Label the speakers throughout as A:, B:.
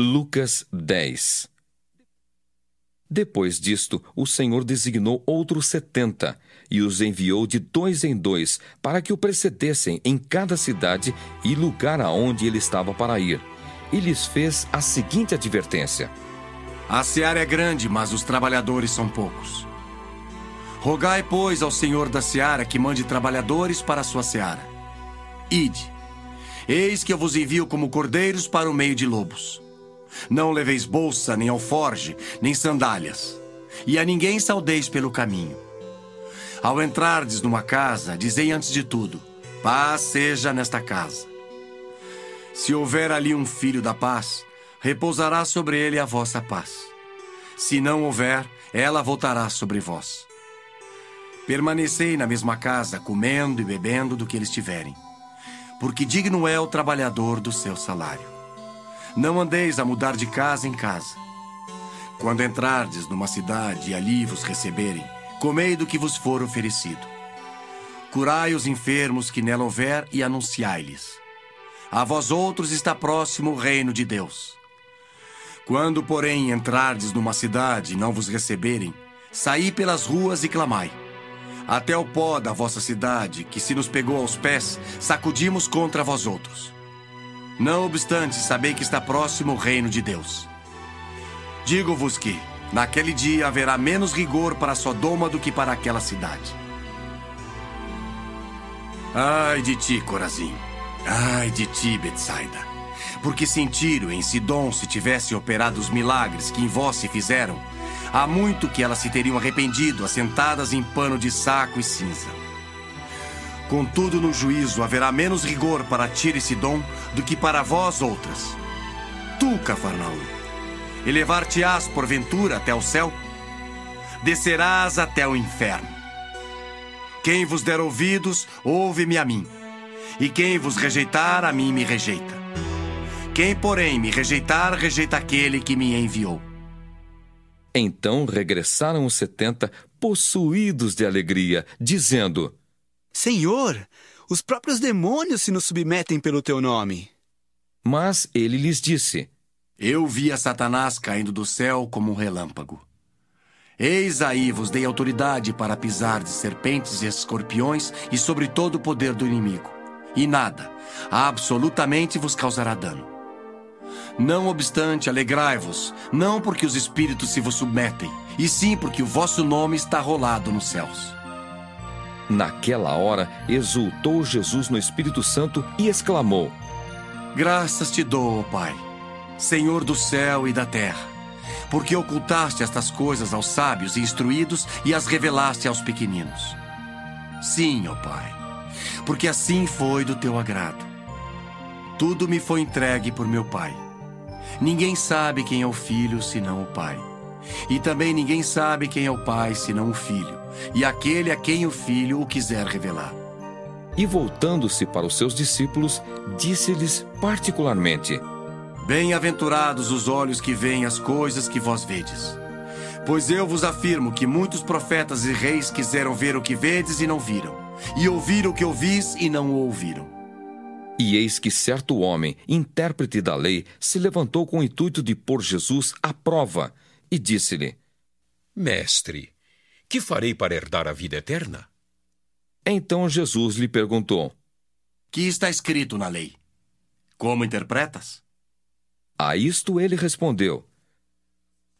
A: Lucas 10 Depois disto, o Senhor designou outros setenta e os enviou de dois em dois para que o precedessem em cada cidade e lugar aonde ele estava para ir. E lhes fez a seguinte advertência:
B: A seara é grande, mas os trabalhadores são poucos. Rogai, pois, ao Senhor da seara que mande trabalhadores para a sua seara. Ide. Eis que eu vos envio como cordeiros para o meio de lobos. Não leveis bolsa, nem alforge, nem sandálias. E a ninguém saudeis pelo caminho. Ao entrardes numa casa, dizei antes de tudo: paz seja nesta casa. Se houver ali um filho da paz, repousará sobre ele a vossa paz. Se não houver, ela voltará sobre vós. Permanecei na mesma casa, comendo e bebendo do que eles tiverem, porque digno é o trabalhador do seu salário. Não andeis a mudar de casa em casa. Quando entrardes numa cidade e ali vos receberem, comei do que vos for oferecido. Curai os enfermos que nela houver e anunciai-lhes. A vós outros está próximo o reino de Deus. Quando, porém, entrardes numa cidade e não vos receberem, saí pelas ruas e clamai. Até o pó da vossa cidade, que se nos pegou aos pés, sacudimos contra vós outros. Não obstante, sabei que está próximo o reino de Deus. Digo-vos que, naquele dia, haverá menos rigor para Sodoma do que para aquela cidade. Ai de ti, Corazim. Ai de ti, Betsaida. Porque se em Tiro, em Sidom, se tivessem operado os milagres que em vós se fizeram, há muito que elas se teriam arrependido, assentadas em pano de saco e cinza. Contudo, no juízo haverá menos rigor para Tiro e Sidom do que para vós outras. Tu, Cafarnaum, elevar-te-ás porventura até o céu? Descerás até o inferno. Quem vos der ouvidos, ouve-me a mim. E quem vos rejeitar, a mim me rejeita. Quem, porém, me rejeitar, rejeita aquele que me enviou.
A: Então regressaram os setenta, possuídos de alegria, dizendo:
C: Senhor, os próprios demônios se nos submetem pelo teu nome.
A: Mas ele lhes disse:
B: Eu vi a Satanás caindo do céu como um relâmpago. Eis aí vos dei autoridade para pisar de serpentes e escorpiões e sobre todo o poder do inimigo. E nada, absolutamente vos causará dano. Não obstante, alegrai-vos, não porque os espíritos se vos submetem, e sim porque o vosso nome está rolado nos céus.
A: Naquela hora, exultou Jesus no Espírito Santo e exclamou:
B: Graças te dou, Pai, Senhor do céu e da terra, porque ocultaste estas coisas aos sábios e instruídos e as revelaste aos pequeninos. Sim, ó Pai, porque assim foi do teu agrado. Tudo me foi entregue por meu Pai. Ninguém sabe quem é o filho senão o Pai. E também ninguém sabe quem é o Pai senão o filho, e aquele a quem o filho o quiser revelar.
A: E voltando-se para os seus discípulos, disse-lhes particularmente:
B: Bem-aventurados os olhos que veem as coisas que vós vedes. Pois eu vos afirmo que muitos profetas e reis quiseram ver o que vedes e não viram, e ouvir o que ouvis e não o ouviram.
A: E eis que certo homem, intérprete da lei, se levantou com o intuito de pôr Jesus à prova e disse-lhe:
D: Mestre, que farei para herdar a vida eterna?
A: Então Jesus lhe perguntou:
B: Que está escrito na lei? Como interpretas?
A: A isto ele respondeu: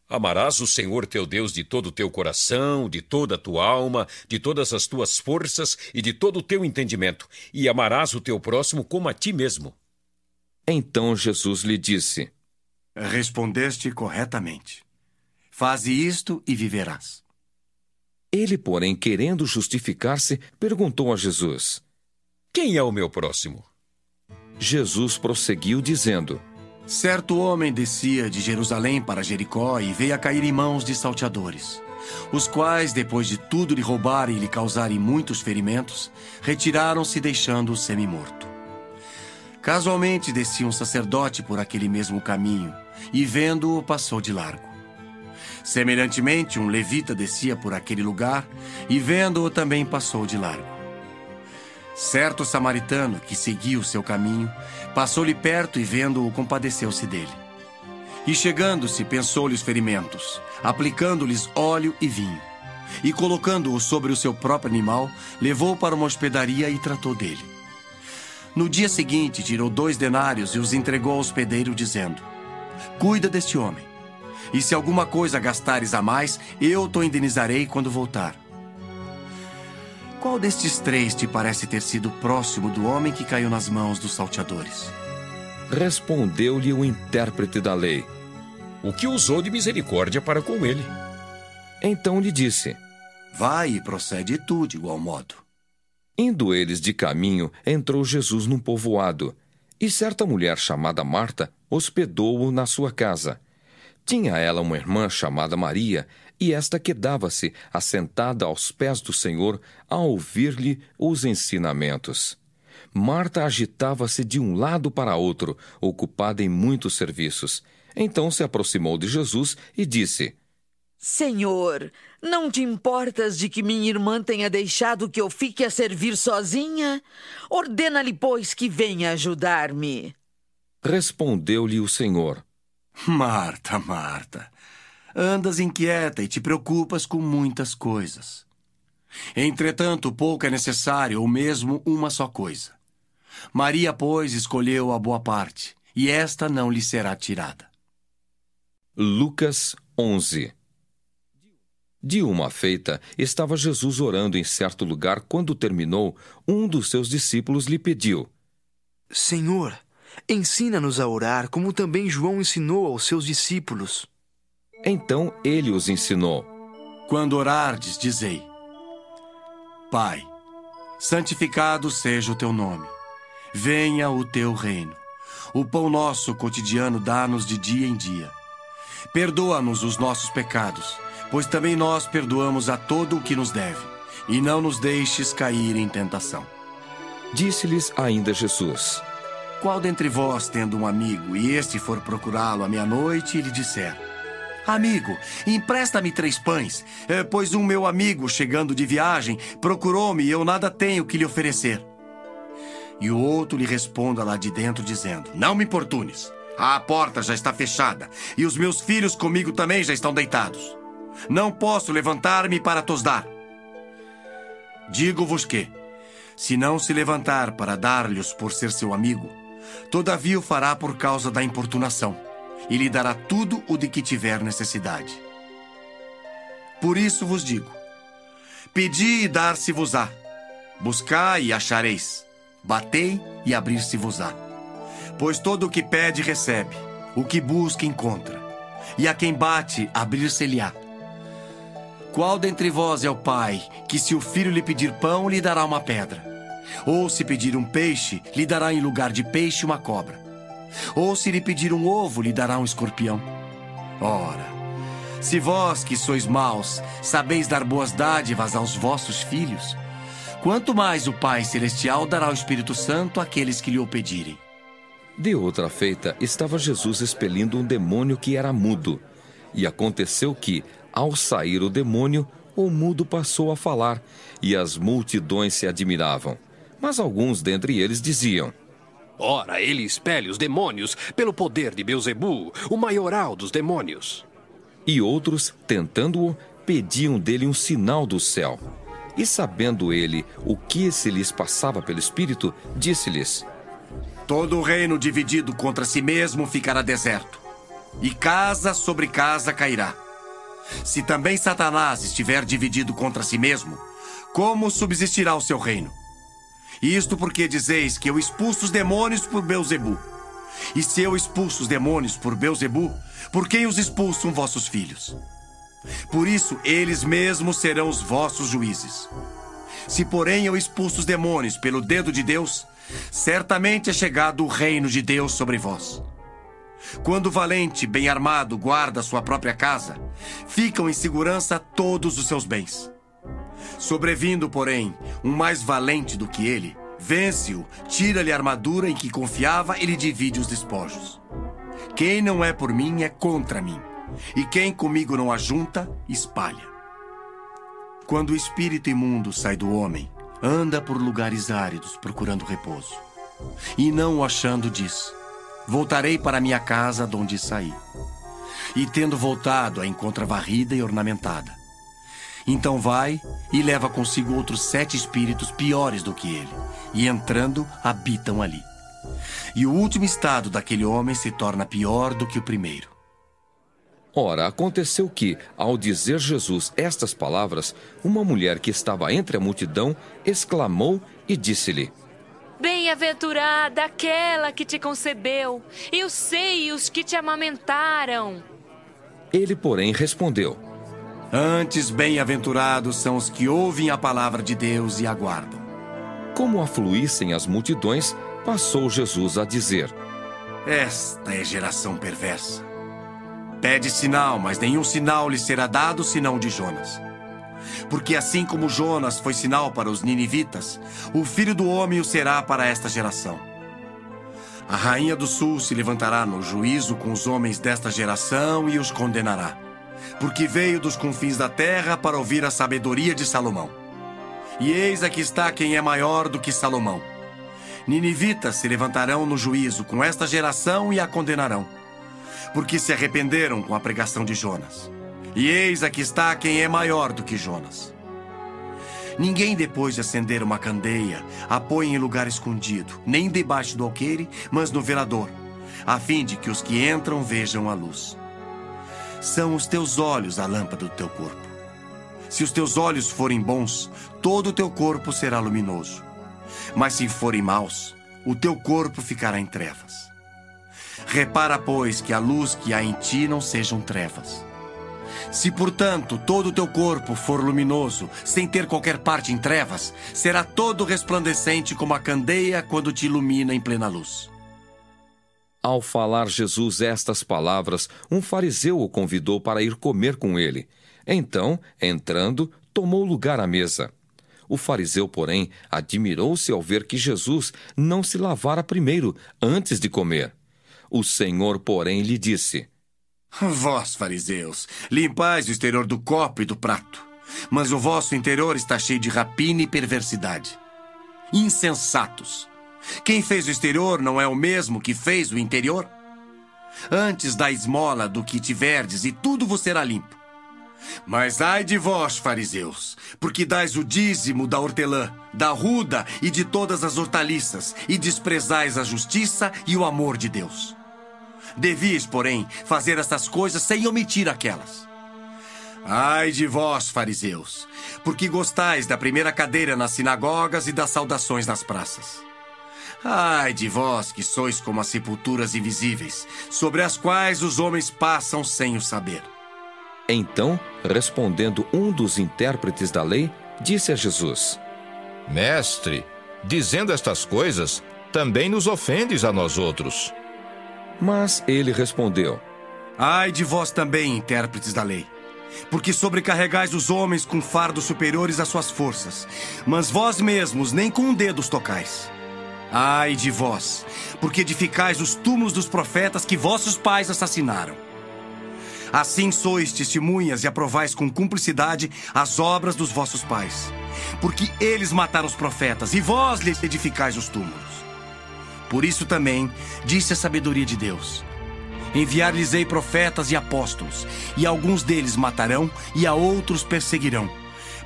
D: Amarás o Senhor teu Deus de todo o teu coração, de toda a tua alma, de todas as tuas forças e de todo o teu entendimento, e amarás o teu próximo como a ti mesmo.
A: Então Jesus lhe disse:
B: Respondeste corretamente. Faze isto e viverás.
A: Ele, porém, querendo justificar-se, perguntou a Jesus:
D: Quem é o meu próximo?
A: Jesus prosseguiu dizendo:
B: Certo homem descia de Jerusalém para Jericó e veio a cair em mãos de salteadores, os quais, depois de tudo lhe roubarem e lhe causarem muitos ferimentos, retiraram-se deixando-o semi-morto. Casualmente descia um sacerdote por aquele mesmo caminho e, vendo-o, passou de largo. Semelhantemente, um levita descia por aquele lugar e, vendo-o, também passou de largo. Certo samaritano que seguia o seu caminho, passou-lhe perto e, vendo-o, compadeceu-se dele. E chegando-se, pensou-lhe os ferimentos, aplicando-lhes óleo e vinho. E colocando-o sobre o seu próprio animal, levou-o para uma hospedaria e tratou dele. No dia seguinte, tirou dois denários e os entregou ao hospedeiro, dizendo: Cuida deste homem. E se alguma coisa gastares a mais, eu te indenizarei quando voltar. Qual destes três te parece ter sido próximo do homem que caiu nas mãos dos salteadores?
A: Respondeu-lhe o intérprete da lei.
D: O que usou de misericórdia para com ele.
A: Então lhe disse:
B: Vai e procede tu de igual modo.
A: Indo eles de caminho, entrou Jesus num povoado, e certa mulher chamada Marta hospedou-o na sua casa. Tinha ela uma irmã chamada Maria, e esta quedava-se assentada aos pés do Senhor a ouvir-lhe os ensinamentos. Marta agitava-se de um lado para outro, ocupada em muitos serviços. Então se aproximou de Jesus e disse:
E: Senhor, não te importas de que minha irmã tenha deixado que eu fique a servir sozinha? Ordena-lhe, pois, que venha ajudar-me.
A: Respondeu-lhe o Senhor:
B: Marta, Marta, andas inquieta e te preocupas com muitas coisas. Entretanto, pouco é necessário, ou mesmo uma só coisa. Maria, pois, escolheu a boa parte, e esta não lhe será tirada.
A: Lucas 11 De uma feita, estava Jesus orando em certo lugar. Quando terminou, um dos seus discípulos lhe pediu:
C: Senhor, ensina-nos a orar, como também João ensinou aos seus discípulos.
A: Então ele os ensinou:
B: Quando orardes, dizei: Pai, santificado seja o teu nome. Venha o teu reino. O pão nosso cotidiano dá-nos de dia em dia. Perdoa-nos os nossos pecados, pois também nós perdoamos a todo o que nos deve. E não nos deixes cair em tentação.
A: Disse-lhes ainda Jesus:
B: Qual dentre vós, tendo um amigo, e este for procurá-lo à meia-noite, e lhe disser: Amigo, empresta-me três pães, eh, pois um meu amigo, chegando de viagem, procurou-me e eu nada tenho que lhe oferecer. E o outro lhe responda lá de dentro, dizendo: Não me importunes. A porta já está fechada, e os meus filhos comigo também já estão deitados. Não posso levantar-me para tos dar. Digo-vos que, se não se levantar para dar-lhes por ser seu amigo, todavia o fará por causa da importunação, e lhe dará tudo o de que tiver necessidade. Por isso vos digo: pedi e dar-se-vos-á, buscai e achareis, batei e abrir-se-vos-á. Pois todo o que pede, recebe, o que busca, encontra, e a quem bate, abrir-se-lhe-á. Qual dentre vós é o pai que, se o filho lhe pedir pão, lhe dará uma pedra? Ou se pedir um peixe, lhe dará em lugar de peixe uma cobra? Ou se lhe pedir um ovo, lhe dará um escorpião? Ora, se vós que sois maus sabeis dar boas dádivas aos vossos filhos, quanto mais o Pai Celestial dará o Espírito Santo àqueles que lhe o pedirem.
A: De outra feita, estava Jesus expelindo um demônio que era mudo. E aconteceu que, ao sair o demônio, o mudo passou a falar, e as multidões se admiravam. Mas alguns dentre eles diziam:
F: Ora, ele expele os demônios pelo poder de Beuzebu, o maioral dos demônios.
A: E outros, tentando-o, pediam dele um sinal do céu. E sabendo ele o que se lhes passava pelo Espírito, disse-lhes:
B: Todo o reino dividido contra si mesmo ficará deserto, e casa sobre casa cairá. Se também Satanás estiver dividido contra si mesmo, como subsistirá o seu reino? Isto porque dizeis que eu expulso os demônios por Beuzebu. E se eu expulso os demônios por Beuzebu, por quem os expulsam vossos filhos? Por isso, eles mesmos serão os vossos juízes. Se, porém, eu expulso os demônios pelo dedo de Deus, certamente é chegado o reino de Deus sobre vós. Quando o valente, bem armado, guarda sua própria casa, ficam em segurança todos os seus bens. Sobrevindo, porém, um mais valente do que ele, vence-o, tira-lhe a armadura em que confiava e lhe divide os despojos. Quem não é por mim é contra mim, e quem comigo não ajunta, espalha. Quando o espírito imundo sai do homem, anda por lugares áridos procurando repouso. E não o achando, diz: Voltarei para minha casa de onde saí. E tendo voltado, a encontra varrida e ornamentada. Então vai e leva consigo outros sete espíritos piores do que ele, e entrando, habitam ali. E o último estado daquele homem se torna pior do que o primeiro.
A: Ora, aconteceu que, ao dizer Jesus estas palavras, uma mulher que estava entre a multidão exclamou e disse-lhe:
G: Bem-aventurada aquela que te concebeu e os seios que te amamentaram.
A: Ele, porém, respondeu:
B: Antes, bem-aventurados são os que ouvem a palavra de Deus e aguardam.
A: Como afluíssem as multidões, passou Jesus a dizer:
B: Esta é geração perversa. Pede sinal, mas nenhum sinal lhe será dado senão de Jonas. Porque assim como Jonas foi sinal para os ninivitas, o filho do homem o será para esta geração. A rainha do sul se levantará no juízo com os homens desta geração e os condenará, porque veio dos confins da terra para ouvir a sabedoria de Salomão. E eis aqui está quem é maior do que Salomão. Ninivitas se levantarão no juízo com esta geração e a condenarão, porque se arrependeram com a pregação de Jonas. E eis aqui está quem é maior do que Jonas. Ninguém, depois de acender uma candeia, a põe em lugar escondido, nem debaixo do alqueire, mas no velador, a fim de que os que entram vejam a luz. São os teus olhos a lâmpada do teu corpo. Se os teus olhos forem bons, todo o teu corpo será luminoso. Mas se forem maus, o teu corpo ficará em trevas. Repara, pois, que a luz que há em ti não sejam trevas. Se, portanto, todo o teu corpo for luminoso, sem ter qualquer parte em trevas, será todo resplandecente como a candeia quando te ilumina em plena luz.
A: Ao falar Jesus estas palavras, um fariseu o convidou para ir comer com ele. Então, entrando, tomou lugar à mesa. O fariseu, porém, admirou-se ao ver que Jesus não se lavara primeiro, antes de comer. O Senhor, porém, lhe disse:
B: Vós, fariseus, limpais o exterior do copo e do prato, mas o vosso interior está cheio de rapina e perversidade. Insensatos! Quem fez o exterior não é o mesmo que fez o interior? Antes da esmola do que tiverdes, e tudo vos será limpo. Mas ai de vós, fariseus, porque dais o dízimo da hortelã, da ruda e de todas as hortaliças, e desprezais a justiça e o amor de Deus. Devias, porém, fazer estas coisas sem omitir aquelas. Ai de vós, fariseus, porque gostais da primeira cadeira nas sinagogas e das saudações nas praças. Ai de vós que sois como as sepulturas invisíveis, sobre as quais os homens passam sem o saber.
A: Então, respondendo um dos intérpretes da lei, disse a Jesus:
H: Mestre, dizendo estas coisas, também nos ofendes a nós outros.
A: Mas ele respondeu:
B: Ai de vós também, intérpretes da lei, porque sobrecarregais os homens com fardos superiores às suas forças, mas vós mesmos nem com um dedo os tocais. Ai de vós, porque edificais os túmulos dos profetas que vossos pais assassinaram. Assim sois testemunhas e aprovais com cumplicidade as obras dos vossos pais, porque eles mataram os profetas e vós lhes edificais os túmulos. Por isso também disse a sabedoria de Deus: Enviar-lhes-ei profetas e apóstolos, e alguns deles matarão e a outros perseguirão,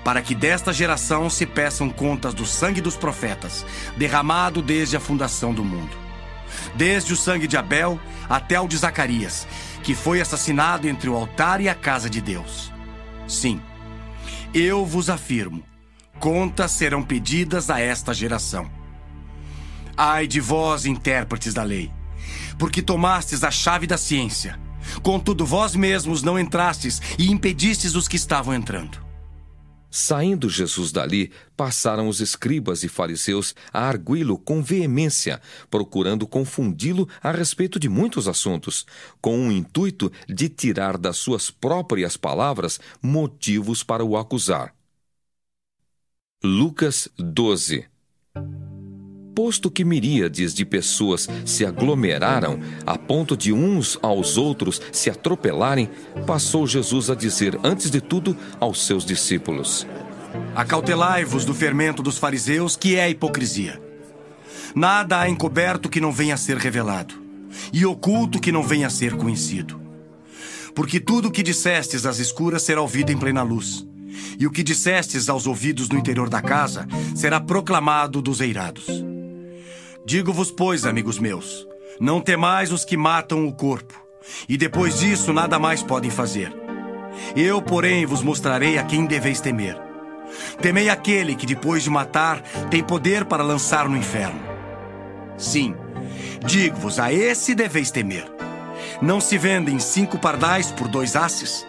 B: para que desta geração se peçam contas do sangue dos profetas, derramado desde a fundação do mundo. Desde o sangue de Abel até o de Zacarias, que foi assassinado entre o altar e a casa de Deus. Sim, eu vos afirmo: contas serão pedidas a esta geração. Ai de vós, intérpretes da lei, porque tomastes a chave da ciência, contudo vós mesmos não entrastes e impedistes os que estavam entrando.
A: Saindo Jesus dali, passaram os escribas e fariseus a arguí-lo com veemência, procurando confundi-lo a respeito de muitos assuntos, com o intuito de tirar das suas próprias palavras motivos para o acusar. Lucas 12 Posto que miríades de pessoas se aglomeraram a ponto de uns aos outros se atropelarem, passou Jesus a dizer, antes de tudo, aos seus discípulos:
B: Acautelai-vos do fermento dos fariseus, que é a hipocrisia. Nada há encoberto que não venha a ser revelado, e oculto que não venha a ser conhecido. Porque tudo o que dissestes às escuras será ouvido em plena luz, e o que dissestes aos ouvidos no interior da casa será proclamado dos eirados. Digo-vos, pois, amigos meus, não temais os que matam o corpo, e depois disso nada mais podem fazer. Eu, porém, vos mostrarei a quem deveis temer. Temei aquele que, depois de matar, tem poder para lançar no inferno. Sim, digo-vos, a esse deveis temer. Não se vendem cinco pardais por dois asses?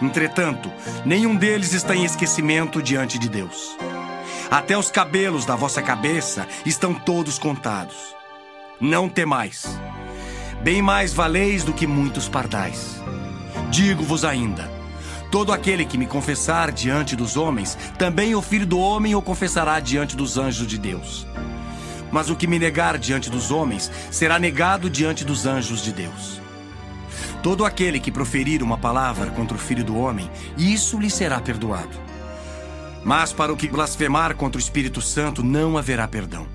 B: Entretanto, nenhum deles está em esquecimento diante de Deus. Até os cabelos da vossa cabeça estão todos contados. Não temais. Bem mais valeis do que muitos pardais. Digo-vos ainda: todo aquele que me confessar diante dos homens, também o filho do homem o confessará diante dos anjos de Deus. Mas o que me negar diante dos homens será negado diante dos anjos de Deus. Todo aquele que proferir uma palavra contra o filho do homem, isso lhe será perdoado. Mas para o que blasfemar contra o Espírito Santo não haverá perdão.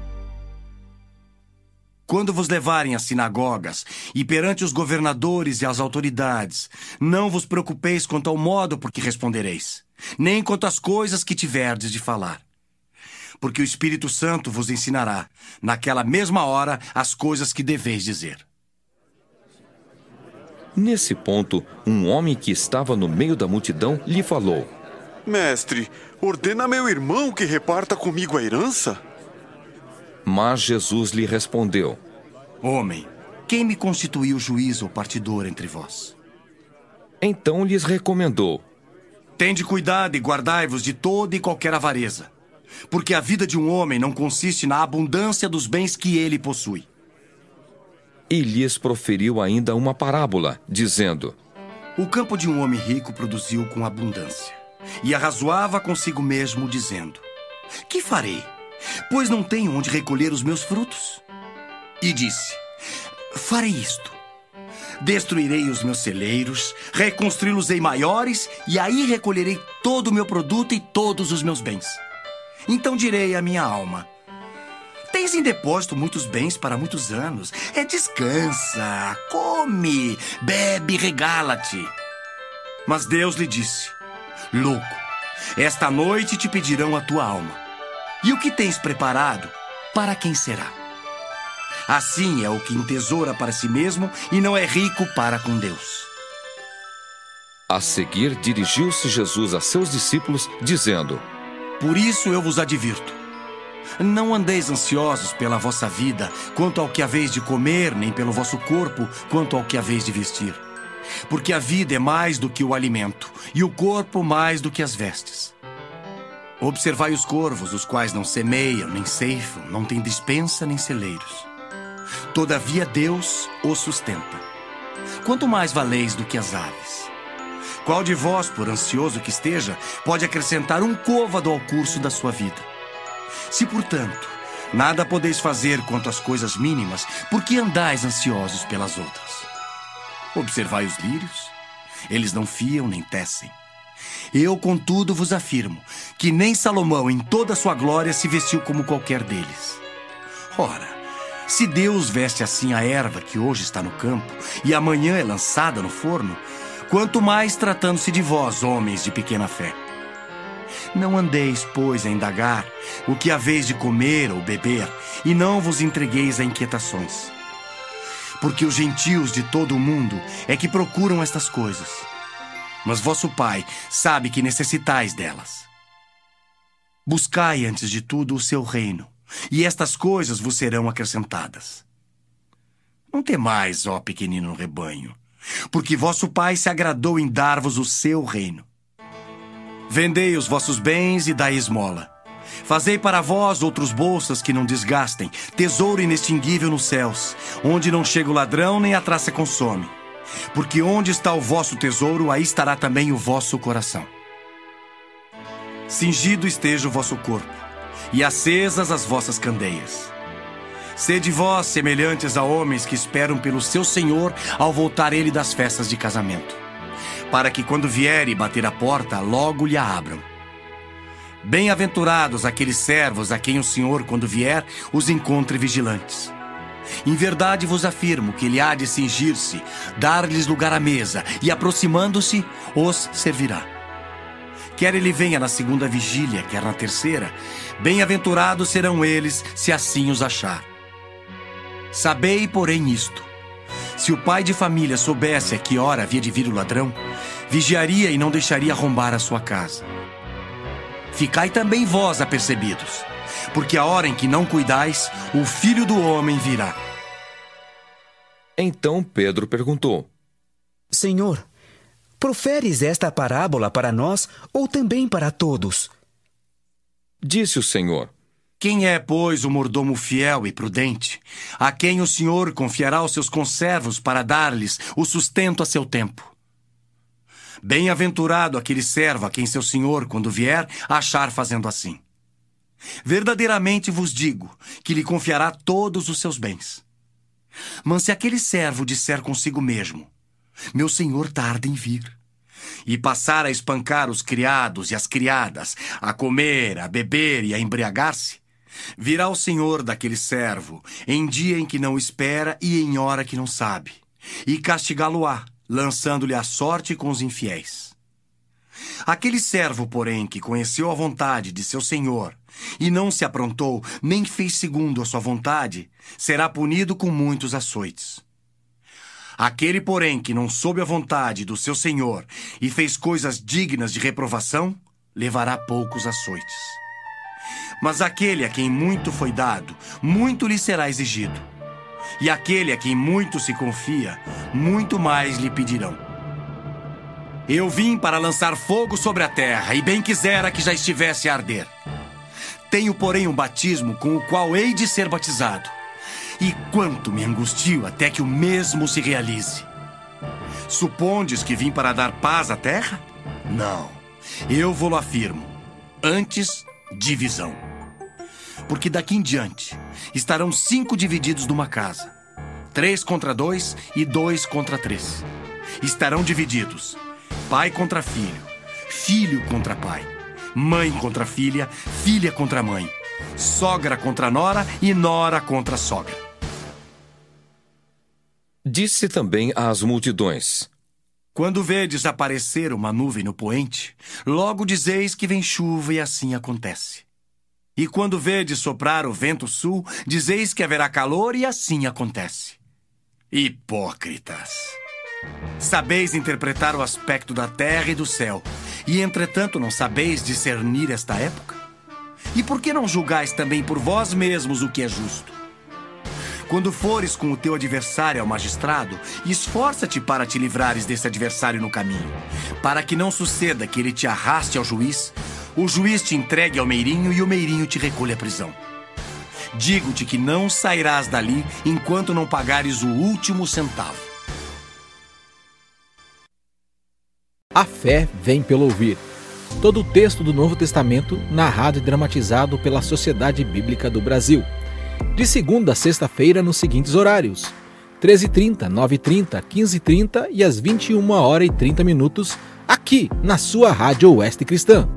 B: Quando vos levarem às sinagogas e perante os governadores e as autoridades, não vos preocupeis quanto ao modo por que respondereis, nem quanto às coisas que tiverdes de falar. Porque o Espírito Santo vos ensinará, naquela mesma hora, as coisas que deveis dizer.
A: Nesse ponto, um homem que estava no meio da multidão lhe falou:
I: Mestre, ordena meu irmão que reparta comigo a herança?
A: Mas Jesus lhe respondeu:
B: Homem, quem me constituiu juiz ou partidor entre vós?
A: Então lhes recomendou:
B: Tende cuidado e guardai-vos de toda e qualquer avareza, porque a vida de um homem não consiste na abundância dos bens que ele possui.
A: E lhes proferiu ainda uma parábola, dizendo:
B: O campo de um homem rico produziu com abundância. E arrazoava consigo mesmo, dizendo: Que farei? Pois não tenho onde recolher os meus frutos. E disse: Farei isto. Destruirei os meus celeiros, reconstruí-los-ei maiores, e aí recolherei todo o meu produto e todos os meus bens. Então direi à minha alma: Tens em depósito muitos bens para muitos anos. É descansa, come, bebe, regala-te. Mas Deus lhe disse: Louco, esta noite te pedirão a tua alma. E o que tens preparado, para quem será? Assim é o que entesoura para si mesmo e não é rico para com Deus.
A: A seguir, dirigiu-se Jesus a seus discípulos, dizendo:
B: Por isso eu vos advirto. Não andeis ansiosos pela vossa vida, quanto ao que haveis de comer, nem pelo vosso corpo, quanto ao que haveis de vestir porque a vida é mais do que o alimento, e o corpo mais do que as vestes. Observai os corvos, os quais não semeiam, nem ceifam, não têm dispensa nem celeiros. Todavia Deus os sustenta. Quanto mais valeis do que as aves? Qual de vós, por ansioso que esteja, pode acrescentar um côvado ao curso da sua vida? Se, portanto, nada podeis fazer quanto às coisas mínimas, por que andais ansiosos pelas outras? Observai os lírios. Eles não fiam nem tecem. Eu, contudo, vos afirmo que nem Salomão, em toda a sua glória, se vestiu como qualquer deles. Ora, se Deus veste assim a erva que hoje está no campo e amanhã é lançada no forno, quanto mais tratando-se de vós, homens de pequena fé. Não andeis, pois, a indagar o que haveis de comer ou beber, e não vos entregueis a inquietações porque os gentios de todo o mundo é que procuram estas coisas. Mas vosso Pai sabe que necessitais delas. Buscai antes de tudo o seu reino, e estas coisas vos serão acrescentadas. Não temais, ó pequenino rebanho, porque vosso Pai se agradou em dar-vos o seu reino. Vendei os vossos bens e dai esmola. Fazei para vós outros bolsas que não desgastem, tesouro inextinguível nos céus, onde não chega o ladrão nem a traça consome. Porque onde está o vosso tesouro, aí estará também o vosso coração. Cingido esteja o vosso corpo, e acesas as vossas candeias. Sede vós semelhantes a homens que esperam pelo seu Senhor ao voltar ele das festas de casamento, para que quando vier e bater a porta, logo lhe a abram. Bem-aventurados aqueles servos a quem o Senhor, quando vier, os encontre vigilantes. Em verdade vos afirmo que ele há de cingir-se, dar-lhes lugar à mesa, e aproximando-se, os servirá. Quer ele venha na segunda vigília, quer na terceira, bem-aventurados serão eles, se assim os achar. Sabei, porém, isto: se o pai de família soubesse a que hora havia de vir o ladrão, vigiaria e não deixaria arrombar a sua casa. Ficai também vós apercebidos, porque a hora em que não cuidais, o filho do homem virá.
A: Então Pedro perguntou:
J: Senhor, proferes esta parábola para nós ou também para todos?
A: Disse o Senhor:
B: Quem é, pois, o mordomo fiel e prudente, a quem o Senhor confiará os seus conservos para dar-lhes o sustento a seu tempo? Bem-aventurado aquele servo a quem seu senhor, quando vier, achar fazendo assim. Verdadeiramente vos digo que lhe confiará todos os seus bens. Mas se aquele servo disser consigo mesmo: Meu senhor tarda em vir, e passar a espancar os criados e as criadas, a comer, a beber e a embriagar-se, virá o senhor daquele servo em dia em que não espera e em hora que não sabe, e castigá-lo-á lançando-lhe a sorte com os infiéis. Aquele servo, porém, que conheceu a vontade de seu senhor e não se aprontou, nem fez segundo a sua vontade, será punido com muitos açoites. Aquele, porém, que não soube a vontade do seu senhor e fez coisas dignas de reprovação, levará poucos açoites. Mas aquele a quem muito foi dado, muito lhe será exigido. E aquele a quem muito se confia, muito mais lhe pedirão. Eu vim para lançar fogo sobre a terra, e bem quisera que já estivesse a arder. Tenho, porém, um batismo com o qual hei de ser batizado. E quanto me angustio até que o mesmo se realize. Supondes que vim para dar paz à terra? Não, eu vou-lo afirmo. Antes, divisão porque daqui em diante estarão cinco divididos numa casa: três contra dois e dois contra três. Estarão divididos: pai contra filho, filho contra pai, mãe contra filha, filha contra mãe, sogra contra nora e nora contra sogra.
A: Disse também às multidões:
B: Quando vedes aparecer uma nuvem no poente, logo dizeis que vem chuva e assim acontece. E quando vedes soprar o vento sul, dizeis que haverá calor e assim acontece. Hipócritas! Sabeis interpretar o aspecto da terra e do céu, e entretanto não sabeis discernir esta época? E por que não julgais também por vós mesmos o que é justo? Quando fores com o teu adversário ao magistrado, esforça-te para te livrares desse adversário no caminho, para que não suceda que ele te arraste ao juiz o juiz te entregue ao meirinho e o meirinho te recolhe à prisão. Digo-te que não sairás dali enquanto não pagares o último centavo.
K: A fé vem pelo ouvir. Todo o texto do Novo Testamento narrado e dramatizado pela Sociedade Bíblica do Brasil. De segunda a sexta-feira nos seguintes horários: 13h30, 9h30, 15h30 e às 21 horas e 30 minutos, aqui na sua Rádio Oeste Cristã.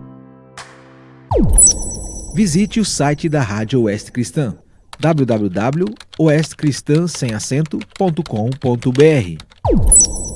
K: Visite o site da Rádio Oeste Cristã www.oestcristã.com.br